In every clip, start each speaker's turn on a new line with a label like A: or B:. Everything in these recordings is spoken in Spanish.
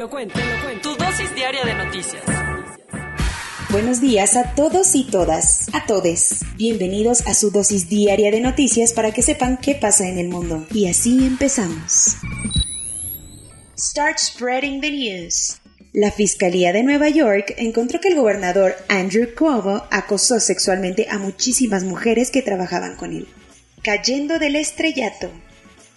A: Lo cuento, te lo cuento. Tu dosis diaria de noticias.
B: Buenos días a todos y todas, a todes. Bienvenidos a su dosis diaria de noticias para que sepan qué pasa en el mundo. Y así empezamos. Start spreading the news. La Fiscalía de Nueva York encontró que el gobernador Andrew Cuomo acosó sexualmente a muchísimas mujeres que trabajaban con él. Cayendo del estrellato.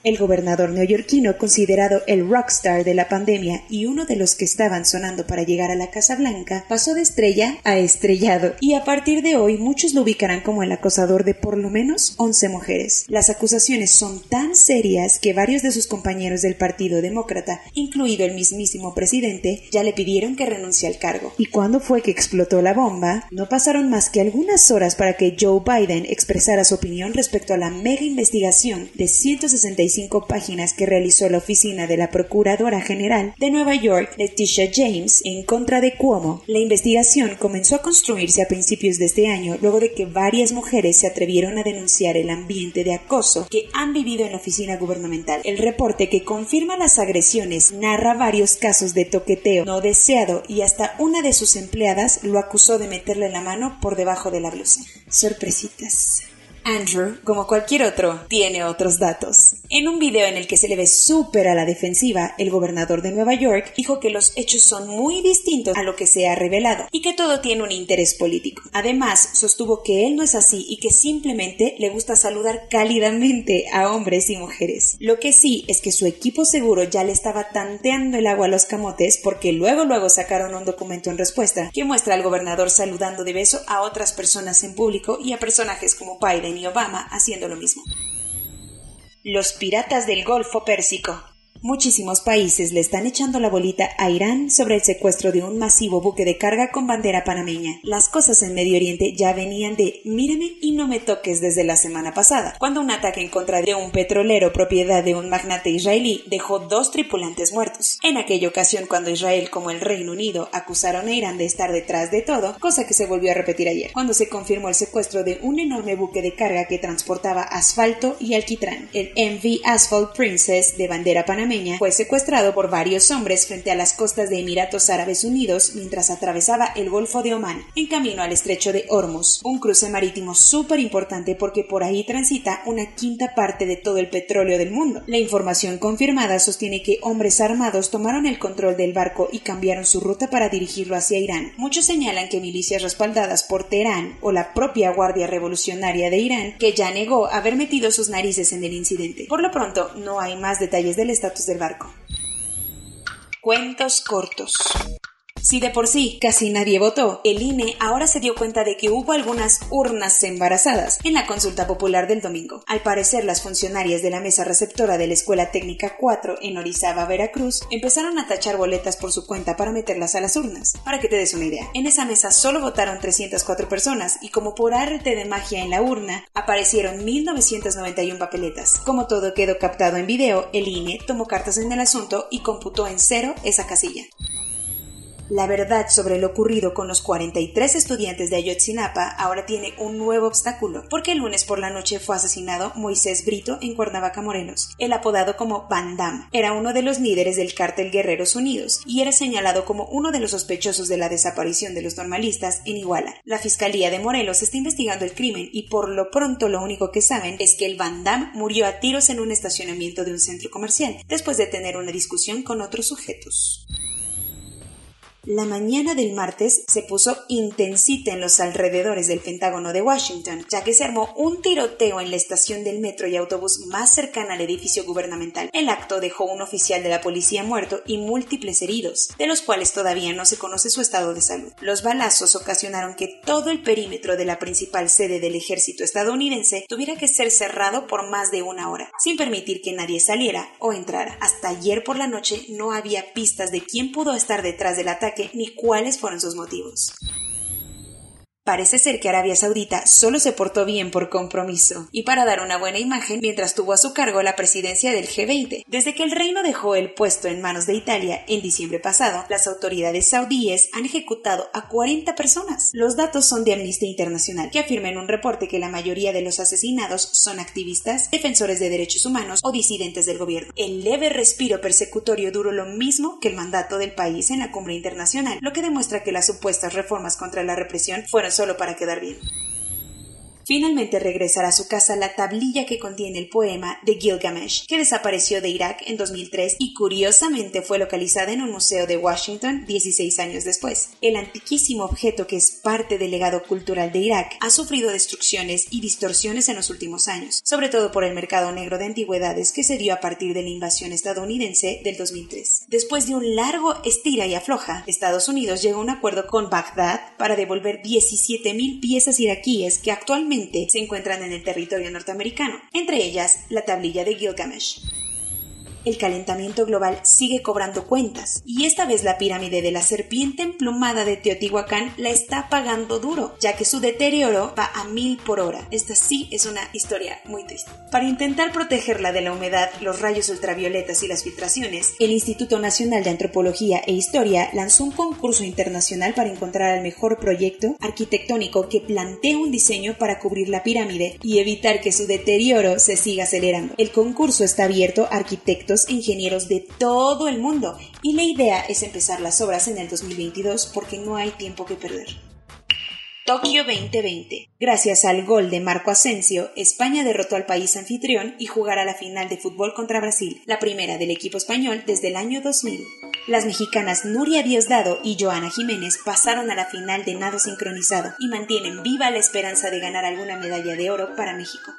B: El gobernador neoyorquino, considerado el rockstar de la pandemia y uno de los que estaban sonando para llegar a la Casa Blanca, pasó de estrella a estrellado y a partir de hoy muchos lo ubicarán como el acosador de por lo menos 11 mujeres. Las acusaciones son tan serias que varios de sus compañeros del Partido Demócrata, incluido el mismísimo presidente, ya le pidieron que renuncie al cargo. ¿Y cuándo fue que explotó la bomba? No pasaron más que algunas horas para que Joe Biden expresara su opinión respecto a la mega investigación de 165 páginas que realizó la oficina de la Procuradora General de Nueva York, Leticia James, en contra de Cuomo. La investigación comenzó a construirse a principios de este año luego de que varias mujeres se atrevieron a denunciar el ambiente de acoso que han vivido en la oficina gubernamental. El reporte que confirma las agresiones narra varios casos de toqueteo no deseado y hasta una de sus empleadas lo acusó de meterle la mano por debajo de la blusa. Sorpresitas. Andrew, como cualquier otro, tiene otros datos. En un video en el que se le ve súper a la defensiva, el gobernador de Nueva York dijo que los hechos son muy distintos a lo que se ha revelado y que todo tiene un interés político. Además, sostuvo que él no es así y que simplemente le gusta saludar cálidamente a hombres y mujeres. Lo que sí es que su equipo seguro ya le estaba tanteando el agua a los camotes porque luego luego sacaron un documento en respuesta que muestra al gobernador saludando de beso a otras personas en público y a personajes como Biden y Obama haciendo lo mismo. Los piratas del Golfo Pérsico. Muchísimos países le están echando la bolita a Irán sobre el secuestro de un masivo buque de carga con bandera panameña. Las cosas en Medio Oriente ya venían de mírame y no me toques desde la semana pasada, cuando un ataque en contra de un petrolero propiedad de un magnate israelí dejó dos tripulantes muertos. En aquella ocasión cuando Israel como el Reino Unido acusaron a Irán de estar detrás de todo, cosa que se volvió a repetir ayer, cuando se confirmó el secuestro de un enorme buque de carga que transportaba asfalto y alquitrán, el MV Asphalt Princess de bandera panameña fue secuestrado por varios hombres frente a las costas de Emiratos Árabes Unidos mientras atravesaba el Golfo de Omán en camino al estrecho de Hormuz, un cruce marítimo súper importante porque por ahí transita una quinta parte de todo el petróleo del mundo. La información confirmada sostiene que hombres armados tomaron el control del barco y cambiaron su ruta para dirigirlo hacia Irán. Muchos señalan que milicias respaldadas por Teherán o la propia Guardia Revolucionaria de Irán, que ya negó haber metido sus narices en el incidente. Por lo pronto, no hay más detalles del estatus del barco. Cuentos cortos. Si de por sí casi nadie votó, el INE ahora se dio cuenta de que hubo algunas urnas embarazadas en la consulta popular del domingo. Al parecer, las funcionarias de la mesa receptora de la Escuela Técnica 4 en Orizaba, Veracruz, empezaron a tachar boletas por su cuenta para meterlas a las urnas. Para que te des una idea, en esa mesa solo votaron 304 personas y como por arte de magia en la urna, aparecieron 1991 papeletas. Como todo quedó captado en video, el INE tomó cartas en el asunto y computó en cero esa casilla. La verdad sobre lo ocurrido con los 43 estudiantes de Ayotzinapa ahora tiene un nuevo obstáculo, porque el lunes por la noche fue asesinado Moisés Brito en Cuernavaca, Morelos. El apodado como Van Damme era uno de los líderes del cártel Guerreros Unidos y era señalado como uno de los sospechosos de la desaparición de los normalistas en Iguala. La Fiscalía de Morelos está investigando el crimen y por lo pronto lo único que saben es que el Van Damme murió a tiros en un estacionamiento de un centro comercial, después de tener una discusión con otros sujetos. La mañana del martes se puso intensita en los alrededores del Pentágono de Washington, ya que se armó un tiroteo en la estación del metro y autobús más cercana al edificio gubernamental. El acto dejó un oficial de la policía muerto y múltiples heridos, de los cuales todavía no se conoce su estado de salud. Los balazos ocasionaron que todo el perímetro de la principal sede del ejército estadounidense tuviera que ser cerrado por más de una hora, sin permitir que nadie saliera o entrara. Hasta ayer por la noche no había pistas de quién pudo estar detrás del ataque ni cuáles fueron sus motivos. Parece ser que Arabia Saudita solo se portó bien por compromiso y para dar una buena imagen mientras tuvo a su cargo la presidencia del G20. Desde que el reino dejó el puesto en manos de Italia en diciembre pasado, las autoridades saudíes han ejecutado a 40 personas. Los datos son de Amnistía Internacional, que afirma en un reporte que la mayoría de los asesinados son activistas, defensores de derechos humanos o disidentes del gobierno. El leve respiro persecutorio duró lo mismo que el mandato del país en la cumbre internacional, lo que demuestra que las supuestas reformas contra la represión fueron solo para quedar bien. Finalmente regresará a su casa la tablilla que contiene el poema de Gilgamesh, que desapareció de Irak en 2003 y curiosamente fue localizada en un museo de Washington 16 años después. El antiquísimo objeto que es parte del legado cultural de Irak ha sufrido destrucciones y distorsiones en los últimos años, sobre todo por el mercado negro de antigüedades que se dio a partir de la invasión estadounidense del 2003. Después de un largo estira y afloja, Estados Unidos llegó a un acuerdo con Bagdad para devolver 17.000 piezas iraquíes que actualmente se encuentran en el territorio norteamericano, entre ellas la tablilla de Gilgamesh el calentamiento global sigue cobrando cuentas, y esta vez la pirámide de la serpiente emplumada de Teotihuacán la está pagando duro, ya que su deterioro va a mil por hora. Esta sí es una historia muy triste. Para intentar protegerla de la humedad, los rayos ultravioletas y las filtraciones, el Instituto Nacional de Antropología e Historia lanzó un concurso internacional para encontrar el mejor proyecto arquitectónico que plantee un diseño para cubrir la pirámide y evitar que su deterioro se siga acelerando. El concurso está abierto a arquitectos ingenieros de todo el mundo y la idea es empezar las obras en el 2022 porque no hay tiempo que perder. Tokio 2020. Gracias al gol de Marco Asensio, España derrotó al país anfitrión y jugará la final de fútbol contra Brasil, la primera del equipo español desde el año 2000. Las mexicanas Nuria Diosdado y Joana Jiménez pasaron a la final de nado sincronizado y mantienen viva la esperanza de ganar alguna medalla de oro para México.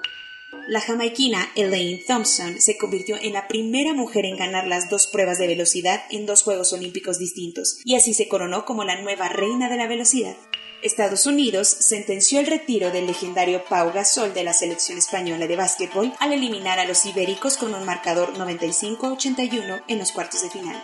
B: La jamaiquina Elaine Thompson se convirtió en la primera mujer en ganar las dos pruebas de velocidad en dos Juegos Olímpicos distintos, y así se coronó como la nueva reina de la velocidad. Estados Unidos sentenció el retiro del legendario Pau Gasol de la selección española de básquetbol al eliminar a los ibéricos con un marcador 95-81 en los cuartos de final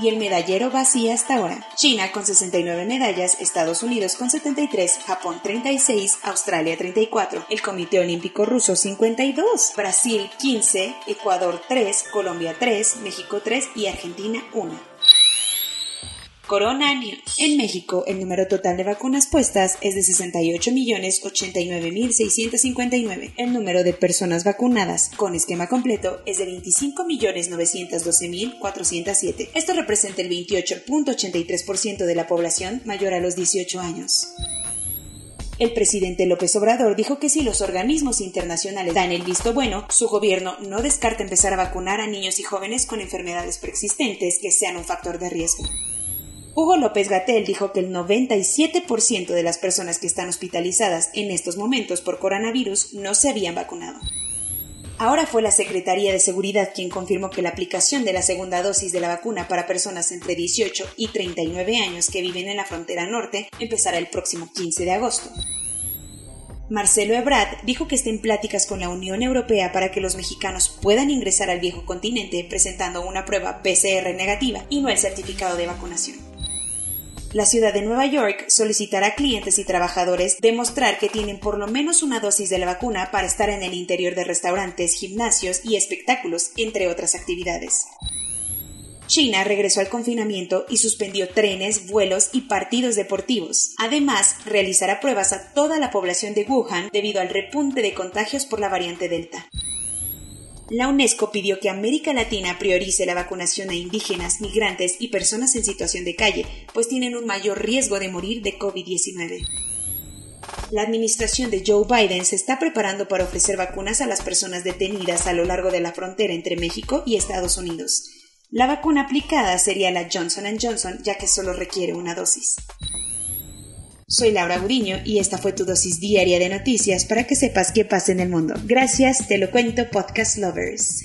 B: y el medallero vacía hasta ahora. China con 69 medallas, Estados Unidos con 73, Japón 36, Australia 34, el Comité Olímpico Ruso 52, Brasil 15, Ecuador 3, Colombia 3, México 3 y Argentina 1. Corona News. En México, el número total de vacunas puestas es de 68.089.659. El número de personas vacunadas con esquema completo es de 25.912.407. Esto representa el 28.83% de la población mayor a los 18 años. El presidente López Obrador dijo que si los organismos internacionales dan el visto bueno, su gobierno no descarta empezar a vacunar a niños y jóvenes con enfermedades preexistentes que sean un factor de riesgo. Hugo López Gatel dijo que el 97% de las personas que están hospitalizadas en estos momentos por coronavirus no se habían vacunado. Ahora fue la Secretaría de Seguridad quien confirmó que la aplicación de la segunda dosis de la vacuna para personas entre 18 y 39 años que viven en la frontera norte empezará el próximo 15 de agosto. Marcelo Ebrard dijo que está en pláticas con la Unión Europea para que los mexicanos puedan ingresar al viejo continente presentando una prueba PCR negativa y no el certificado de vacunación. La ciudad de Nueva York solicitará a clientes y trabajadores demostrar que tienen por lo menos una dosis de la vacuna para estar en el interior de restaurantes, gimnasios y espectáculos, entre otras actividades. China regresó al confinamiento y suspendió trenes, vuelos y partidos deportivos. Además, realizará pruebas a toda la población de Wuhan debido al repunte de contagios por la variante Delta. La UNESCO pidió que América Latina priorice la vacunación a indígenas, migrantes y personas en situación de calle, pues tienen un mayor riesgo de morir de COVID-19. La administración de Joe Biden se está preparando para ofrecer vacunas a las personas detenidas a lo largo de la frontera entre México y Estados Unidos. La vacuna aplicada sería la Johnson ⁇ Johnson, ya que solo requiere una dosis. Soy Laura Guriño y esta fue tu dosis diaria de noticias para que sepas qué pasa en el mundo. Gracias, te lo cuento, podcast lovers.